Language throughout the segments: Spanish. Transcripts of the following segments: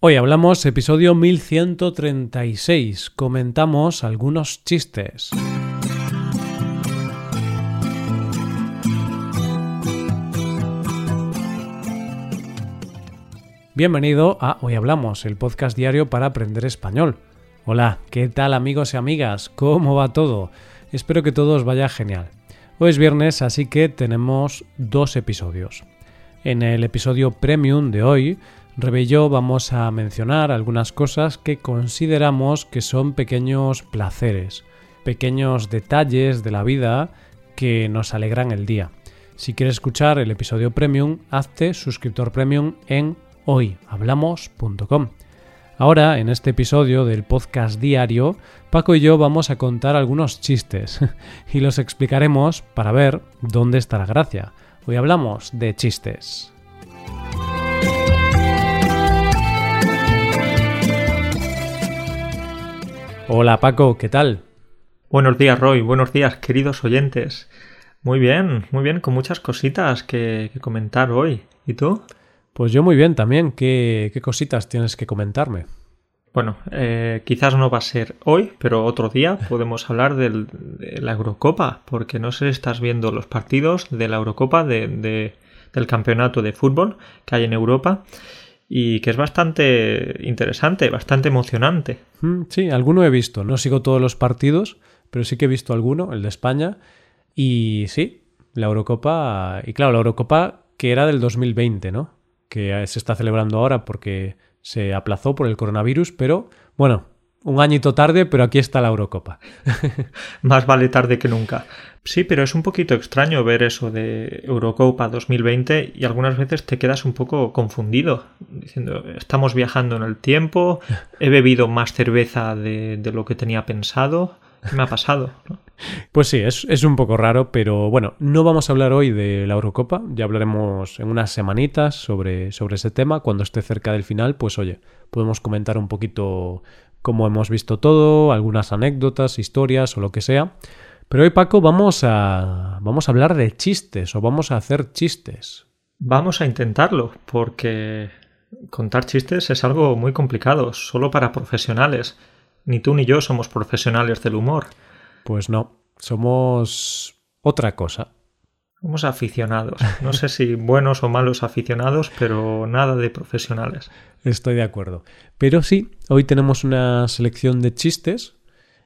Hoy hablamos episodio 1136. Comentamos algunos chistes. Bienvenido a Hoy Hablamos, el podcast diario para aprender español. Hola, ¿qué tal amigos y amigas? ¿Cómo va todo? Espero que todo os vaya genial. Hoy es viernes, así que tenemos dos episodios. En el episodio premium de hoy Rebe y yo vamos a mencionar algunas cosas que consideramos que son pequeños placeres, pequeños detalles de la vida que nos alegran el día. Si quieres escuchar el episodio premium, hazte suscriptor premium en hoyhablamos.com. Ahora, en este episodio del podcast diario, Paco y yo vamos a contar algunos chistes y los explicaremos para ver dónde está la gracia. Hoy hablamos de chistes. Hola Paco, ¿qué tal? Buenos días Roy, buenos días queridos oyentes. Muy bien, muy bien, con muchas cositas que, comentar hoy. ¿Y tú? Pues yo muy bien también. ¿Qué, qué cositas tienes que comentarme? Bueno, eh, quizás no va a ser hoy, pero otro día podemos hablar de la Eurocopa, porque no sé si estás viendo los partidos de la Eurocopa de, del campeonato de fútbol que hay en Europa y que es bastante interesante, bastante emocionante. Mm, sí, alguno he visto. No sigo todos los partidos, pero sí que he visto alguno, el de España. Y sí, la Eurocopa. Y claro, la Eurocopa que era del 2020, ¿no? Que se está celebrando ahora porque se aplazó por el coronavirus, pero bueno, un añito tarde, pero aquí está la Eurocopa. Más vale tarde que nunca. Sí, pero es un poquito extraño ver eso de Eurocopa 2020 y algunas veces te quedas un poco confundido, diciendo, estamos viajando en el tiempo, he bebido más cerveza de, lo que tenía pensado, ¿qué me ha pasado? Pues sí, es, es, un poco raro, pero bueno, no vamos a hablar hoy de la Eurocopa, ya hablaremos en unas semanitas sobre, sobre ese tema, cuando esté cerca del final, pues oye, podemos comentar un poquito como hemos visto todo, algunas anécdotas, historias o lo que sea. Pero hoy, Paco, vamos a, vamos a hablar de chistes o vamos a hacer chistes. Vamos a intentarlo, porque contar chistes es algo muy complicado, solo para profesionales. Ni tú ni yo somos profesionales del humor. Pues no, somos otra cosa. Somos aficionados. No sé si buenos o malos aficionados, pero nada de profesionales. Estoy de acuerdo. Pero sí, hoy tenemos una selección de chistes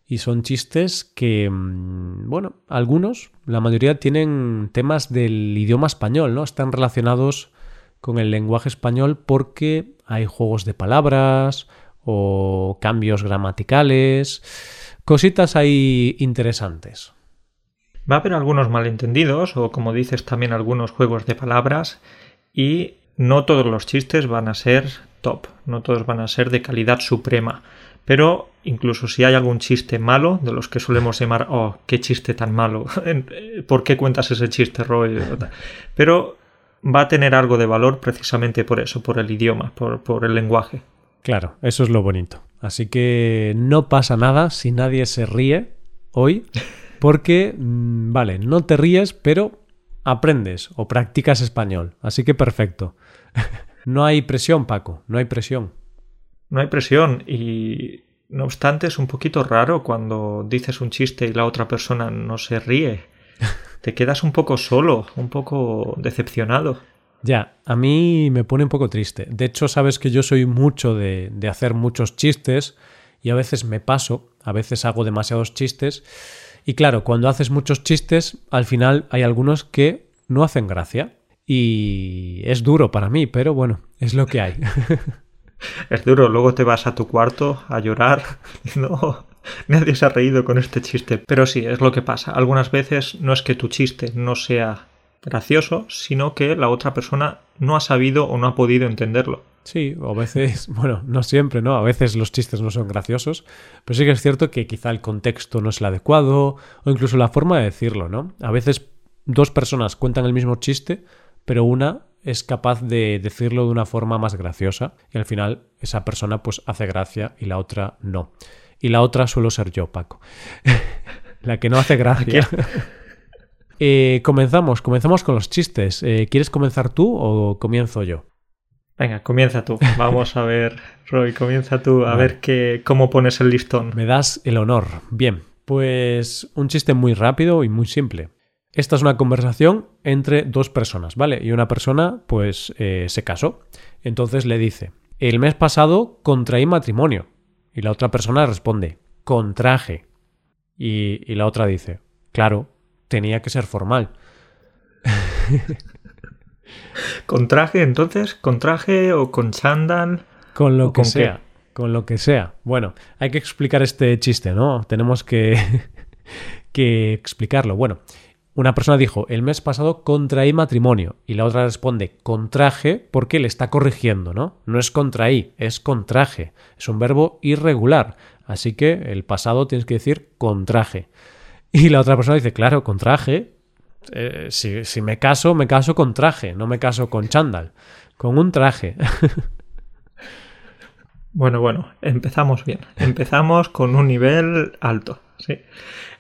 y son chistes que, mm, bueno, algunos, la mayoría tienen temas del idioma español, ¿no? Están relacionados con el lenguaje español porque hay juegos de palabras o cambios gramaticales, cositas ahí interesantes. Va a haber algunos malentendidos o como dices también algunos juegos de palabras y no todos los chistes van a ser top, no todos van a ser de calidad suprema, pero incluso si hay algún chiste malo, de los que solemos llamar, oh, qué chiste tan malo, ¿por qué cuentas ese chiste, Roy? Pero va a tener algo de valor precisamente por eso, por el idioma, por, por el lenguaje. Claro, eso es lo bonito. Así que no pasa nada si nadie se ríe hoy porque, mm, vale, no te ríes, pero aprendes o practicas español. Así que perfecto. no hay presión, Paco, no hay presión. No hay presión y no obstante es un poquito raro cuando dices un chiste y la otra persona no se ríe. Te quedas un poco solo, un poco decepcionado. Ya, a mí me pone un poco triste. De hecho, sabes que yo soy mucho de, de hacer muchos chistes y a veces me paso, a veces hago demasiados chistes y claro, cuando haces muchos chistes, al final hay algunos que no hacen gracia. Y es duro para mí, pero bueno, es lo que hay. es duro, luego te vas a tu cuarto a llorar. No, nadie se ha reído con este chiste. Pero sí, es lo que pasa. Algunas veces no es que tu chiste no sea gracioso, sino que la otra persona no ha sabido o no ha podido entenderlo. Sí, o a veces, bueno, no siempre, ¿no? A veces los chistes no son graciosos, pero sí que es cierto que quizá el contexto no es el adecuado o incluso la forma de decirlo, ¿no? A veces dos personas cuentan el mismo chiste, pero una es capaz de decirlo de una forma más graciosa y al final esa persona pues hace gracia y la otra no. Y la otra suelo ser yo, Paco. la que no hace gracia. Eh, comenzamos, comenzamos con los chistes. Eh, ¿Quieres comenzar tú o comienzo yo? Venga, comienza tú. Vamos a ver, Roy, comienza tú a ver qué, cómo pones el listón. Me das el honor. Bien, pues un chiste muy rápido y muy simple. Esta es una conversación entre dos personas, ¿vale? Y una persona, pues, eh, se casó. Entonces le dice, el mes pasado contraí matrimonio. Y la otra persona responde, contraje. Y, y la otra dice, claro, tenía que ser formal. ¿Con traje entonces? ¿Con traje o con chándal? Con lo ¿O que con sea. Con lo que sea. Bueno, hay que explicar este chiste, ¿no? Tenemos que, que explicarlo. Bueno, una persona dijo, el mes pasado contraí matrimonio. Y la otra responde, contraje, porque le está corrigiendo, ¿no? No es contraí, es contraje. Es un verbo irregular. Así que el pasado tienes que decir contraje. Y la otra persona dice, claro, contraje. Eh, si, si me caso, me caso con traje, no me caso con chándal. Con un traje. Bueno, bueno, empezamos bien. Empezamos con un nivel alto, ¿sí?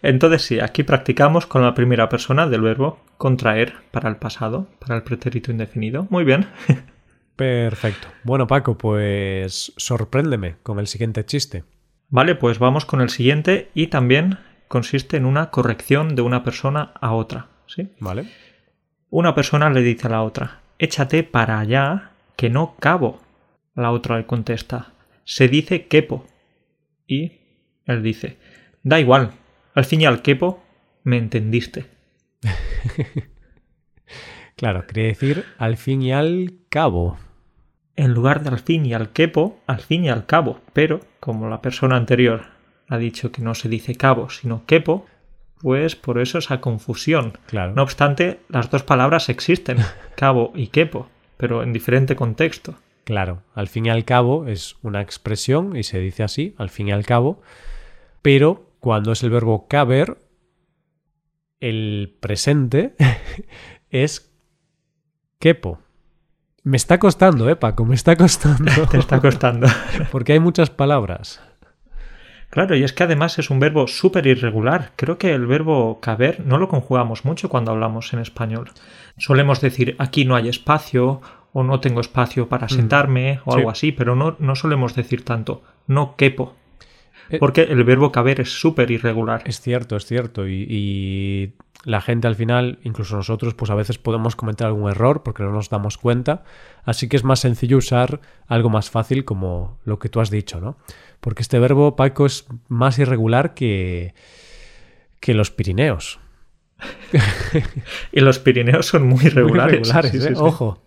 Entonces sí, aquí practicamos con la primera persona del verbo contraer para el pasado, para el pretérito indefinido. Muy bien. Perfecto. Bueno, Paco, pues sorpréndeme con el siguiente chiste. Vale, pues vamos con el siguiente y también consiste en una corrección de una persona a otra, ¿sí? ¿Vale? Una persona le dice a la otra, échate para allá, que no cabo. La otra le contesta, se dice quepo. Y él dice, da igual, al fin y al quepo, me entendiste. Claro, quería decir al fin y al cabo. En lugar de al fin y al quepo, al fin y al cabo. Pero, como la persona anterior ha dicho que no se dice cabo, sino quepo, pues por eso esa confusión. Claro. No obstante, las dos palabras existen, cabo y quepo, pero en diferente contexto. Claro, al fin y al cabo es una expresión y se dice así, al fin y al cabo, pero cuando es el verbo caber, el presente es quepo. Me está costando, eh, Paco, me está costando. Te está costando. Porque hay muchas palabras. Claro, y es que además es un verbo súper irregular. Creo que el verbo caber no lo conjugamos mucho cuando hablamos en español. Solemos decir aquí no hay espacio o no tengo espacio para sentarme o Mm. Sí. algo así, pero no, no solemos decir tanto no quepo. Eh, Porque el verbo caber es súper irregular. Es cierto, es cierto. Y, y la gente al final, incluso nosotros, pues a veces podemos cometer algún error porque no nos damos cuenta. Así que es más sencillo usar algo más fácil como lo que tú has dicho, ¿no? Porque este verbo, Paco, es más irregular que, que los Pirineos. Y los Pirineos son muy Sí, ¿eh? sí. Ojo.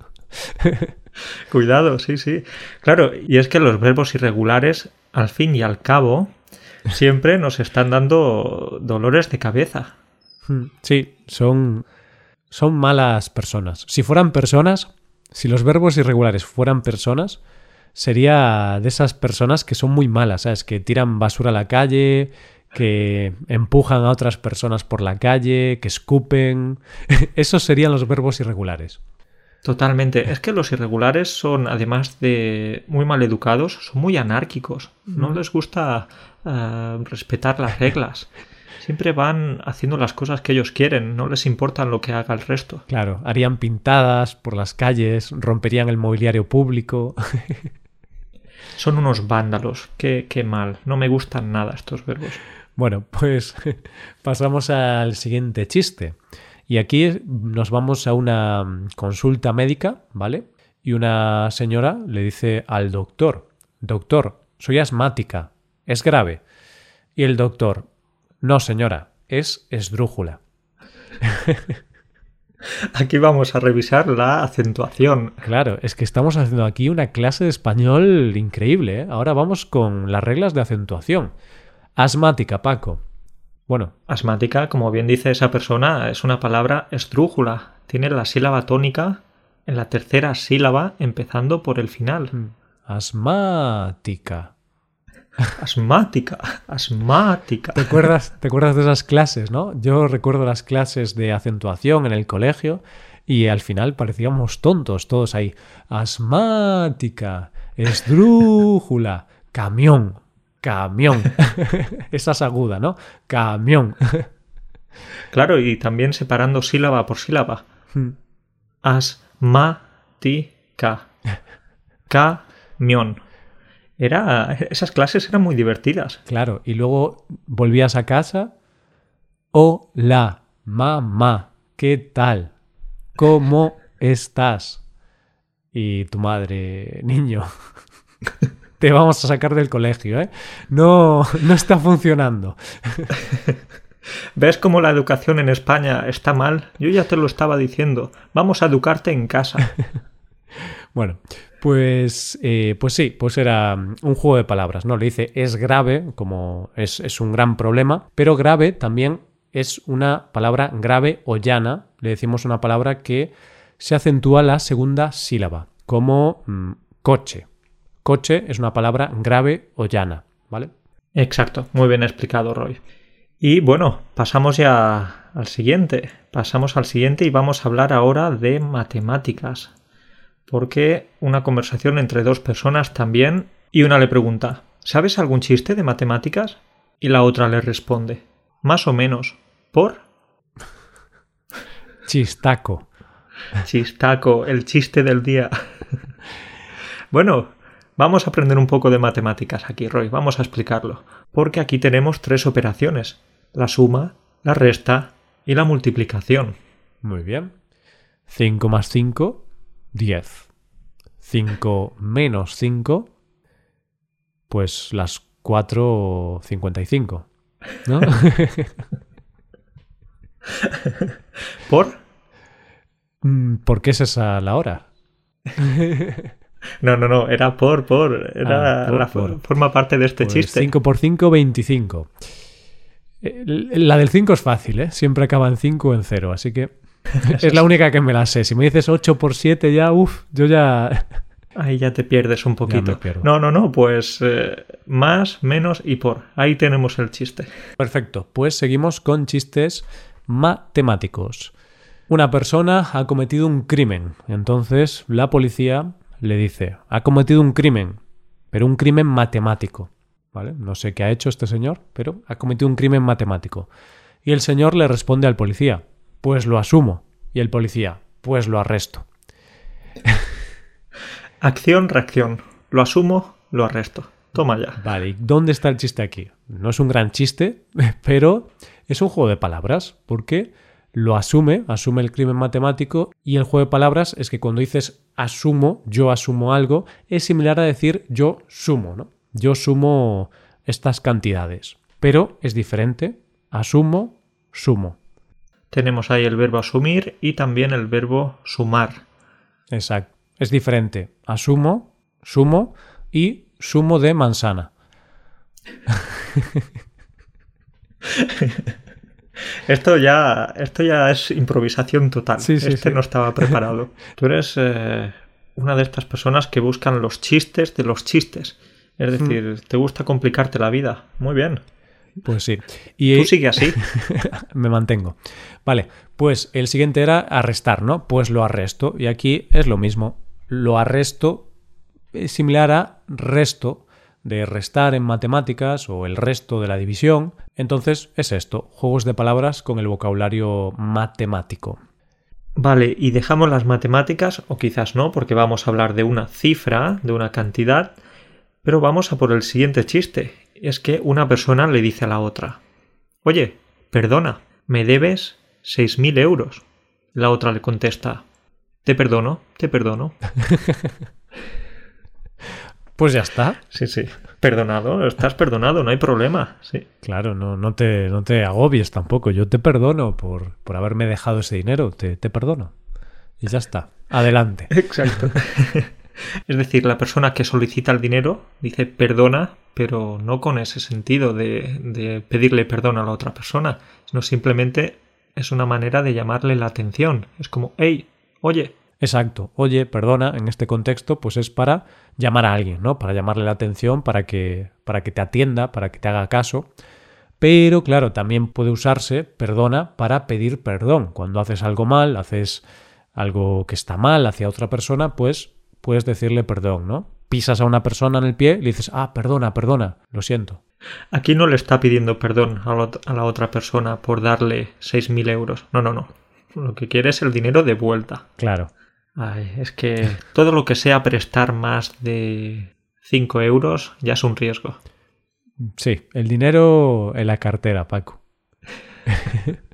Cuidado, sí, sí. Claro, y es que los verbos irregulares, al fin y al cabo, siempre nos están dando dolores de cabeza. Hmm, Sí, son, son malas personas. Si fueran personas, si los verbos irregulares fueran personas, sería de esas personas que son muy malas, ¿sabes? Que tiran basura a la calle, que empujan a otras personas por la calle, que escupen. Esos serían los verbos irregulares. Totalmente. Es que los irregulares son, además de muy mal educados, son muy anárquicos. No les gusta eh, respetar las reglas. Siempre van haciendo las cosas que ellos quieren, no les importa lo que haga el resto. Claro, harían pintadas por las calles, romperían el mobiliario público. Son unos vándalos. Qué, qué mal. No me gustan nada estos verbos. Bueno, pues pasamos al siguiente chiste. Y aquí nos vamos a una consulta médica, ¿vale? Y una señora le dice al doctor, doctor, soy asmática, es grave. Y el doctor, no señora, es esdrújula. Aquí vamos a revisar la acentuación. Claro, es que estamos haciendo aquí una clase de español increíble. ¿eh? Ahora vamos con las reglas de acentuación. Asmática, Paco. Bueno, Asmática, como bien dice esa persona, es una palabra esdrújula. Tiene la sílaba tónica en la tercera sílaba empezando por el final. asmática. Asmática, asmática. ¿Te acuerdas, ¿Te acuerdas de esas clases, no? Yo recuerdo las clases de acentuación en el colegio y al final parecíamos tontos todos ahí. Asmática, esdrújula, camión, camión. Esa es aguda, ¿no? Camión. Claro, y también separando sílaba por sílaba. Asmática. camión. Era, esas clases eran muy divertidas. Claro, y luego volvías a casa. Hola, mamá, ¿qué tal? ¿Cómo estás? Y tu madre, niño, te vamos a sacar del colegio, ¿eh? No, no está funcionando. ¿Ves cómo la educación en España está mal? Yo ya te lo estaba diciendo. Vamos a educarte en casa. bueno, pues, eh, pues sí, pues era un juego de palabras, ¿no? Le dice es grave, como es, es un gran problema, pero grave también es una palabra grave o llana. Le decimos una palabra que se acentúa la segunda sílaba, como mm, coche. Coche es una palabra grave o llana, ¿vale? Exacto, muy bien explicado, Roy. Y bueno, pasamos ya al siguiente. Pasamos al siguiente y vamos a hablar ahora de matemáticas. Porque una conversación entre dos personas también y una le pregunta, ¿sabes algún chiste de matemáticas? Y la otra le responde, más o menos. ¿Por? Chistaco. Chistaco, el chiste del día. bueno, vamos a aprender un poco de matemáticas aquí, Roy. Vamos a explicarlo. Porque aquí tenemos tres operaciones la suma, la resta y la multiplicación. Muy bien. 5 más 5, 10. 5 menos 5, pues las 4.55. ¿No? ¿Por? Mm, ¿Por qué es esa la hora? No, no, no, era por, por. Era ah, la forma parte de este pues chiste. 5 por 5, 25. La del 5 es fácil, ¿eh? Siempre acaba en 5 o en 0, así que es la única que me la sé. Si me dices 8 por 7 ya, uff, yo ya... Ahí ya te pierdes un poquito. No, no, no, pues eh, más, menos y por. Ahí tenemos el chiste. Perfecto, pues seguimos con chistes matemáticos. Una persona ha cometido un crimen, entonces la policía le dice, ha cometido un crimen, pero un crimen matemático. No sé qué ha hecho este señor, pero ha cometido un crimen matemático. Y el señor le responde al policía, pues lo asumo. Y el policía, pues lo arresto. Acción, reacción. Lo asumo, lo arresto. Toma ya. Vale, ¿y dónde está el chiste aquí? No es un gran chiste, pero es un juego de palabras, porque lo asume, asume el crimen matemático, y el juego de palabras es que cuando dices asumo, yo asumo algo, es similar a decir yo sumo, ¿no? yo sumo estas cantidades. Pero es diferente. Asumo, sumo. Tenemos ahí el verbo asumir y también el verbo sumar. Exacto. Es diferente. Asumo, sumo y sumo de manzana. Esto ya, esto ya es improvisación total. este no estaba preparado. Tú eres eh, una de estas personas que buscan los chistes de los chistes. Es hmm. decir, te gusta complicarte la vida. Muy bien. Pues sí. Y, Tú sigue así. me mantengo. Vale, pues el siguiente era arrestar, ¿no? Pues lo arresto. Y aquí es lo mismo. Lo arresto es similar a resto, de restar en matemáticas o el resto de la división. Entonces es esto, juegos de palabras con el vocabulario matemático. Vale, y dejamos las matemáticas, o quizás no, porque vamos a hablar de una cifra, de una cantidad, pero vamos a por el siguiente chiste. Es que una persona le dice a la otra, Oye, perdona, me debes seis mil euros. La otra le contesta, Te perdono, te perdono. pues ya está. Sí, sí. Perdonado, estás perdonado, no hay problema. Sí. Claro, no, no, te, no te agobies tampoco. Yo te perdono por, por haberme dejado ese dinero. Te, te perdono. Y ya está. Adelante. Exacto. Es decir, la persona que solicita el dinero dice perdona, pero no con ese sentido de, pedirle perdón a la otra persona, sino simplemente es una manera de llamarle la atención. Es como, hey, oye. Exacto, oye, perdona, en este contexto, pues es para llamar a alguien, ¿no? Para llamarle la atención, para que, para que te atienda, para que te haga caso. Pero claro, también puede usarse, perdona, para pedir perdón. Cuando haces algo mal, haces algo que está mal hacia otra persona, pues puedes decirle perdón, ¿no? Pisas a una persona en el pie y le dices, ah, perdona, perdona, lo siento. Aquí no le está pidiendo perdón a la otra persona por darle 6.000 euros. No, no, no. Lo que quiere es el dinero de vuelta. Claro. Ay, es que todo lo que sea prestar más de 5 euros ya es un riesgo. Sí, el dinero en la cartera, Paco.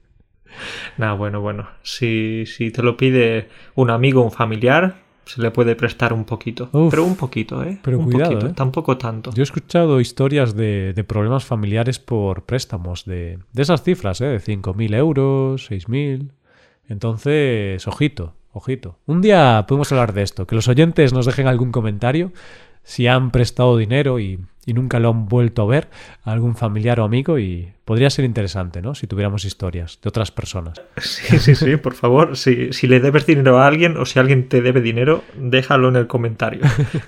Nah, bueno, bueno. Si, si te lo pide un amigo un familiar, se le puede prestar un poquito. Uf, pero un poquito, ¿eh? pero un cuidado, poquito, ¿eh? Tampoco tanto. Yo he escuchado historias de, de problemas familiares por préstamos de, de esas cifras, ¿eh? de 5.000 euros, 6.000. Entonces, ojito, ojito. Un día podemos hablar de esto, que los oyentes nos dejen algún comentario si han prestado dinero y, y nunca lo han vuelto a ver a algún familiar o amigo y podría ser interesante, ¿no? Si tuviéramos historias de otras personas. Sí, sí, sí, por favor. Si, si le debes dinero a alguien o si alguien te debe dinero, déjalo en el comentario.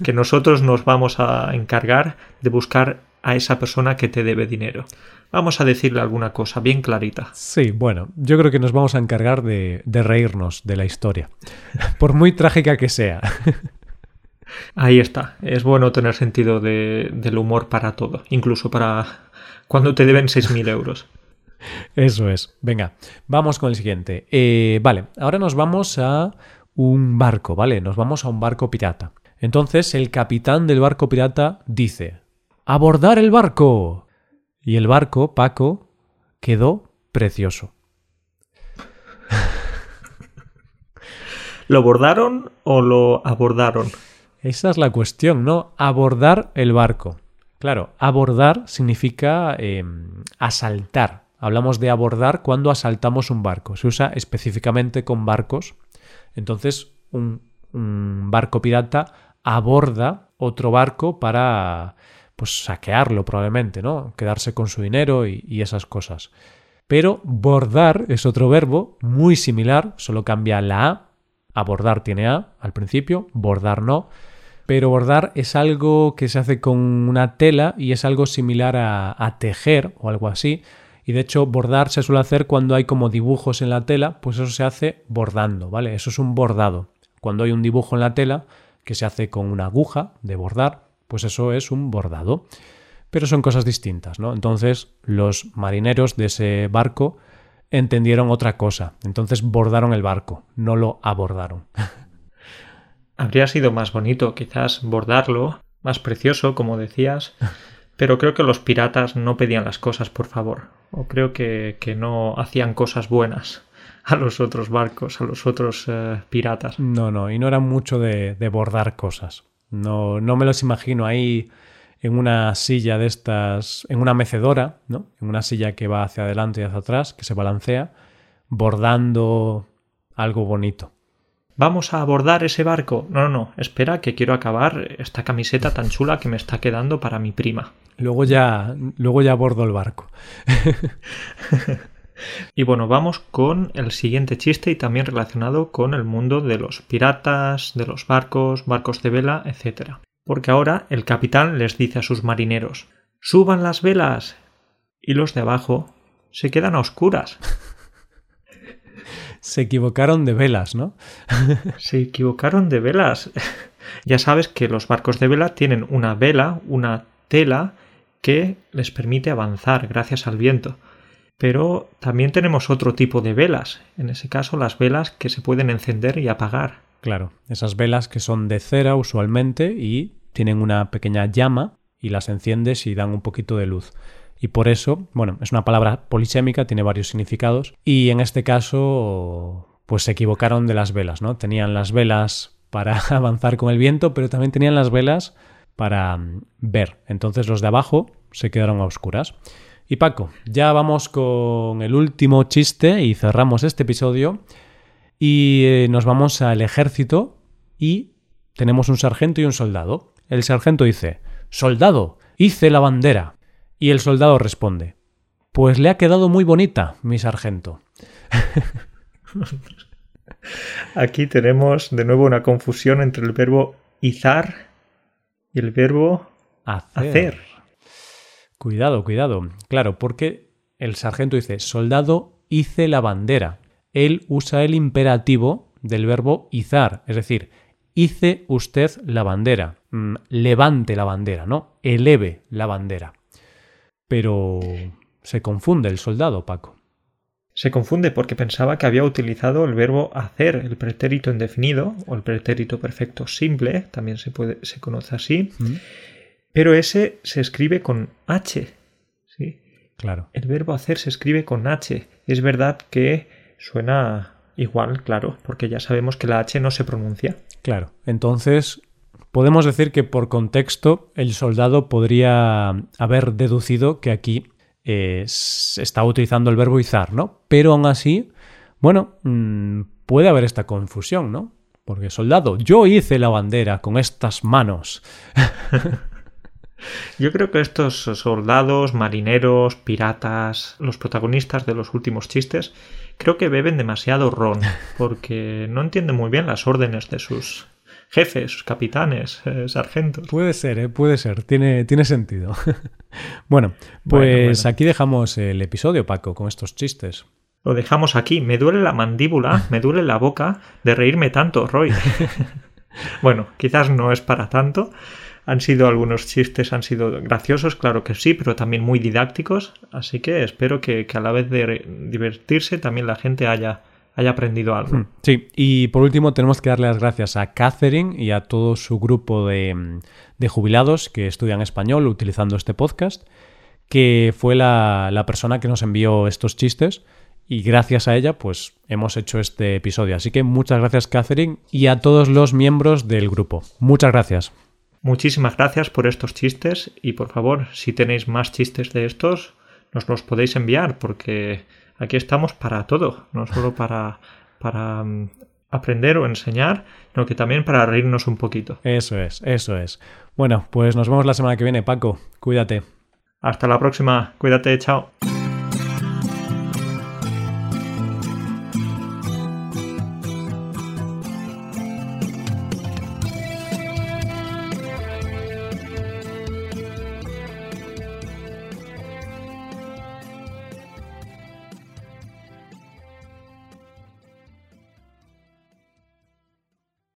Que nosotros nos vamos a encargar de buscar a esa persona que te debe dinero. Vamos a decirle alguna cosa bien clarita. Sí, bueno, yo creo que nos vamos a encargar de, de reírnos de la historia, por muy trágica que sea. Ahí está. Es bueno tener sentido de- del humor para todo, incluso para cuando te deben 6.000 euros. Eso es. Venga, vamos con el siguiente. Eh, vale, ahora nos vamos a un barco, ¿vale? Nos vamos a un barco pirata. Entonces el capitán del barco pirata dice, ¡Abordar el barco! Y el barco, Paco, quedó precioso. ¿Lo bordaron o lo abordaron? Esa es la cuestión, ¿no? Abordar el barco. Claro, abordar significa eh, asaltar. Hablamos de abordar cuando asaltamos un barco. Se usa específicamente con barcos. Entonces, un, un barco pirata aborda otro barco para pues saquearlo probablemente, ¿no? Quedarse con su dinero y, y esas cosas. Pero bordar es otro verbo muy similar, solo cambia la A. Abordar tiene A al principio, bordar no. Pero bordar es algo que se hace con una tela y es algo similar a, tejer o algo así. Y de hecho, bordar se suele hacer cuando hay como dibujos en la tela, pues eso se hace bordando, ¿vale? Eso es un bordado. Cuando hay un dibujo en la tela que se hace con una aguja de bordar, pues eso es un bordado. Pero son cosas distintas, ¿no? Entonces, los marineros de ese barco entendieron otra cosa. Entonces bordaron el barco, no lo abordaron. Habría sido más bonito quizás bordarlo, más precioso, como decías, pero creo que los piratas no pedían las cosas por favor, o creo que, que no hacían cosas buenas a los otros barcos, a los otros eh, piratas. No, no, y no era mucho de, de bordar cosas. No, no me los imagino ahí en una silla de estas, en una mecedora, ¿no? En una silla que va hacia adelante y hacia atrás, que se balancea, bordando algo bonito. Vamos a abordar ese barco. No, no, no. Espera, que quiero acabar esta camiseta tan chula que me está quedando para mi prima. Luego ya, luego ya bordo el barco. Y bueno, vamos con el siguiente chiste y también relacionado con el mundo de los piratas, de los barcos, barcos de vela, etc. Porque ahora el capitán les dice a sus marineros ¡Suban las velas! Y los de abajo se quedan a oscuras. Se equivocaron de velas, ¿no? Se equivocaron de velas. ya sabes que los barcos de vela tienen una vela, una tela que les permite avanzar gracias al viento. Pero también tenemos otro tipo de velas, en ese caso las velas que se pueden encender y apagar. Claro, esas velas que son de cera usualmente y tienen una pequeña llama y las enciendes y dan un poquito de luz. Y por eso, bueno, es una palabra polisémica, tiene varios significados y en este caso pues se equivocaron de las velas, ¿no? Tenían las velas para avanzar con el viento, pero también tenían las velas para mm, ver. Entonces los de abajo se quedaron a oscuras. Y Paco, ya vamos con el último chiste y cerramos este episodio. Y eh, nos vamos al ejército y tenemos un sargento y un soldado. El sargento dice, Soldado, hice la bandera. Y el soldado responde, Pues le ha quedado muy bonita, mi sargento. Aquí tenemos de nuevo una confusión entre el verbo izar y el verbo Hacer. hacer. Cuidado, cuidado. Claro, porque el sargento dice, soldado, hice la bandera. Él usa el imperativo del verbo izar, es decir, hice usted la bandera. Mm, levante la bandera, ¿no? Eleve la bandera. Pero se confunde el soldado, Paco. se confunde porque pensaba que había utilizado el verbo hacer, el pretérito indefinido o el pretérito perfecto simple, también se, puede, se conoce así, Mm, pero ese se escribe con H. ¿sí? Claro. El verbo hacer se escribe con H. Es verdad que suena igual, claro, porque ya sabemos que la H no se pronuncia. Claro. Entonces, podemos decir que por contexto el soldado podría haber deducido que aquí eh, se está utilizando el verbo izar, ¿no? Pero aún así, bueno, mm, puede haber esta confusión, ¿no? Porque soldado, yo hice la bandera con estas manos. Yo creo que estos soldados, marineros, piratas, los protagonistas de los últimos chistes, creo que beben demasiado ron, porque no entienden muy bien las órdenes de sus jefes, capitanes, eh, sargentos. Puede ser, ¿eh? puede ser, tiene, tiene sentido. bueno, pues Bueno, bueno. aquí dejamos el episodio, Paco, con estos chistes. Lo dejamos aquí. Me duele la mandíbula, me duele la boca de reírme tanto, Roy. bueno, quizás no es para tanto. Han sido algunos chistes, han sido graciosos, claro que sí, pero también muy didácticos. Así que espero que, que a la vez de divertirse también la gente haya, haya aprendido algo. Mm, Sí, y por último tenemos que darle las gracias a Catherine y a todo su grupo de, de jubilados que estudian español utilizando este podcast, que fue la, la persona que nos envió estos chistes y gracias a ella pues hemos hecho este episodio. Así que muchas gracias Catherine y a todos los miembros del grupo. Muchas gracias. Muchísimas gracias por estos chistes y por favor, si tenéis más chistes de estos, nos los podéis enviar porque aquí estamos para todo, no solo para, para mm, aprender o enseñar, sino que también para reírnos un poquito. Eso es, eso es. Bueno, pues nos vemos la semana que viene, Paco. Cuídate. Hasta la próxima, cuídate, chao.